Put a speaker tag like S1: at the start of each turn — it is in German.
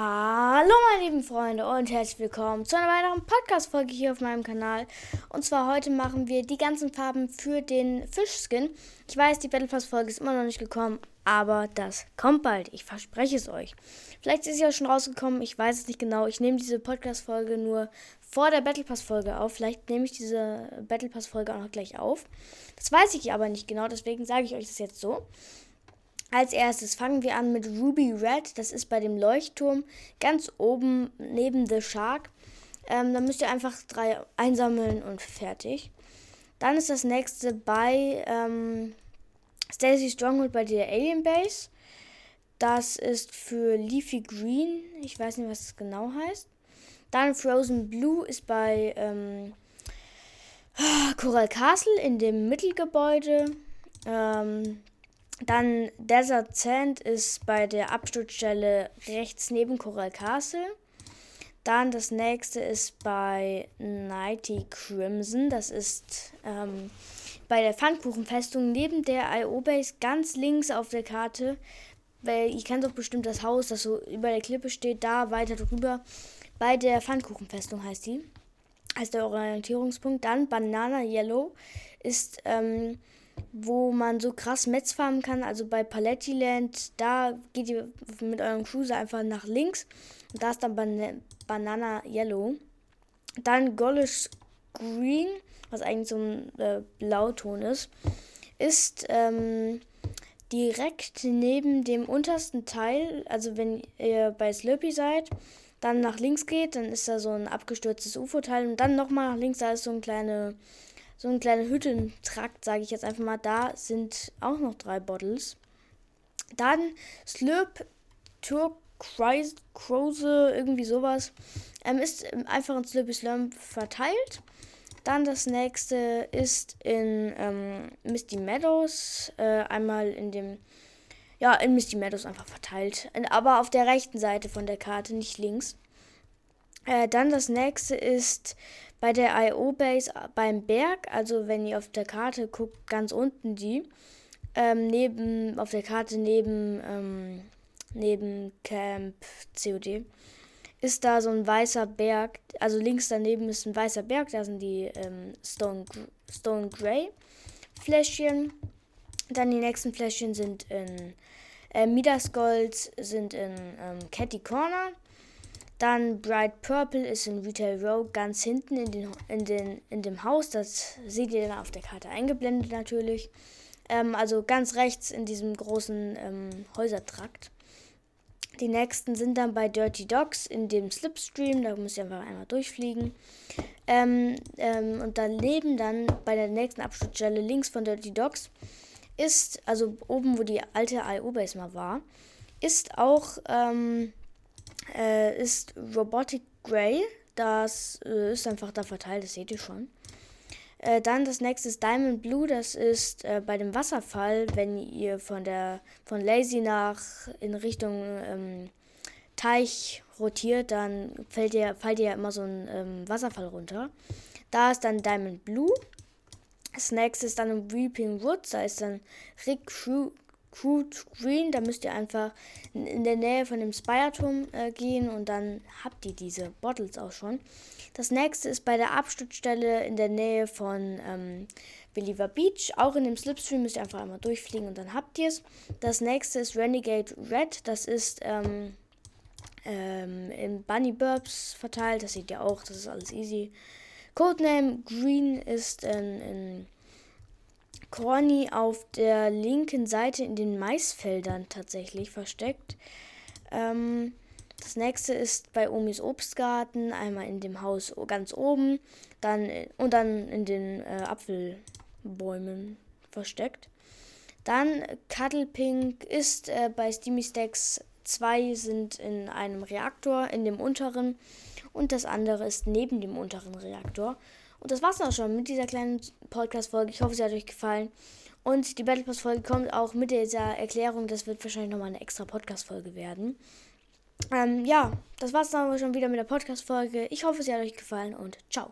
S1: Hallo meine lieben Freunde und herzlich willkommen zu einer weiteren Podcast-Folge hier auf meinem Kanal. Und zwar heute machen wir die ganzen Farben für den Fischskin. Ich weiß, die Battle Pass-Folge ist immer noch nicht gekommen, aber das kommt bald. Ich verspreche es euch. Vielleicht ist sie auch schon rausgekommen, ich weiß es nicht genau. Ich nehme diese Podcast-Folge nur vor der Battle Pass-Folge auf. Vielleicht nehme ich diese Battle Pass-Folge auch noch gleich auf. Das weiß ich aber nicht genau, deswegen sage ich euch das jetzt so. Als erstes fangen wir an mit Ruby Red. Das ist bei dem Leuchtturm ganz oben neben The Shark. Ähm, da müsst ihr einfach drei einsammeln und fertig. Dann ist das nächste bei ähm, Stacy Stronghold bei der Alien Base. Das ist für Leafy Green. Ich weiß nicht, was das genau heißt. Dann Frozen Blue ist bei ähm, Coral Castle in dem Mittelgebäude. Ähm, dann Desert Sand ist bei der Absturzstelle rechts neben Coral Castle. Dann das nächste ist bei Nighty Crimson. Das ist ähm, bei der Pfannkuchenfestung neben der IO-Base ganz links auf der Karte. Weil ich kenne doch bestimmt das Haus, das so über der Klippe steht, da weiter drüber. Bei der Pfannkuchenfestung heißt die. Heißt der Orientierungspunkt. Dann Banana Yellow ist ähm, wo man so krass Metz farmen kann. Also bei Palettiland, da geht ihr mit eurem Cruiser einfach nach links. Und da ist dann Ban Banana Yellow. Dann Gollish Green, was eigentlich so ein äh, Blauton ist, ist ähm, direkt neben dem untersten Teil. Also wenn ihr bei Slurpee seid, dann nach links geht, dann ist da so ein abgestürztes UFO-Teil. Und dann nochmal nach links, da ist so ein kleine so ein kleiner Hüttentrakt, sage ich jetzt einfach mal. Da sind auch noch drei Bottles. Dann Slurp Turquoise, Krose, irgendwie sowas. Ähm, ist einfach in Slurpy Slurp verteilt. Dann das nächste ist in ähm, Misty Meadows. Äh, einmal in dem, ja, in Misty Meadows einfach verteilt. Aber auf der rechten Seite von der Karte, nicht links. Äh, dann das nächste ist bei der IO-Base beim Berg, also wenn ihr auf der Karte guckt, ganz unten die, ähm, neben, auf der Karte neben, ähm, neben Camp COD, ist da so ein weißer Berg, also links daneben ist ein weißer Berg, da sind die ähm, Stone, Stone Grey Fläschchen. Dann die nächsten Fläschchen sind in äh, Midas Gold, sind in ähm, Catty Corner. Dann Bright Purple ist in Retail Row ganz hinten in, den, in, den, in dem Haus. Das seht ihr dann auf der Karte eingeblendet natürlich. Ähm, also ganz rechts in diesem großen ähm, Häusertrakt. Die nächsten sind dann bei Dirty Dogs in dem Slipstream. Da müsst ihr einfach einmal durchfliegen. Ähm, ähm und daneben dann bei der nächsten Absturzstelle links von Dirty Dogs ist, also oben, wo die alte IO-Base mal war, ist auch ähm, äh, ist Robotic Grey. Das äh, ist einfach da verteilt, das seht ihr schon. Äh, dann das nächste ist Diamond Blue, das ist äh, bei dem Wasserfall, wenn ihr von der von Lazy nach in Richtung ähm, Teich rotiert, dann fällt ihr, fällt ihr immer so ein ähm, Wasserfall runter. Da ist dann Diamond Blue. Das nächste ist dann Weeping Woods, da ist dann Rick Crew, Crude Green. Da müsst ihr einfach in der Nähe von dem Spire-Turm äh, gehen und dann habt ihr diese Bottles auch schon. Das nächste ist bei der Absturzstelle in der Nähe von ähm, Believer Beach. Auch in dem Slipstream müsst ihr einfach einmal durchfliegen und dann habt ihr es. Das nächste ist Renegade Red. Das ist ähm, ähm, in Bunny Burbs verteilt. Das seht ihr auch. Das ist alles easy. Codename Green ist in, in Corny auf der linken Seite in den Maisfeldern tatsächlich versteckt. Ähm, das nächste ist bei Omis Obstgarten, einmal in dem Haus ganz oben, dann und dann in den äh, Apfelbäumen versteckt. Dann Cuddle Pink ist äh, bei Steamy Stacks. Zwei sind in einem Reaktor, in dem unteren, und das andere ist neben dem unteren Reaktor. Und das war's dann auch schon mit dieser kleinen Podcast-Folge. Ich hoffe, sie hat euch gefallen. Und die Battle Pass-Folge kommt auch mit dieser Erklärung. Das wird wahrscheinlich nochmal eine extra Podcast-Folge werden. Ähm, ja, das war's dann aber schon wieder mit der Podcast-Folge. Ich hoffe, sie hat euch gefallen und ciao.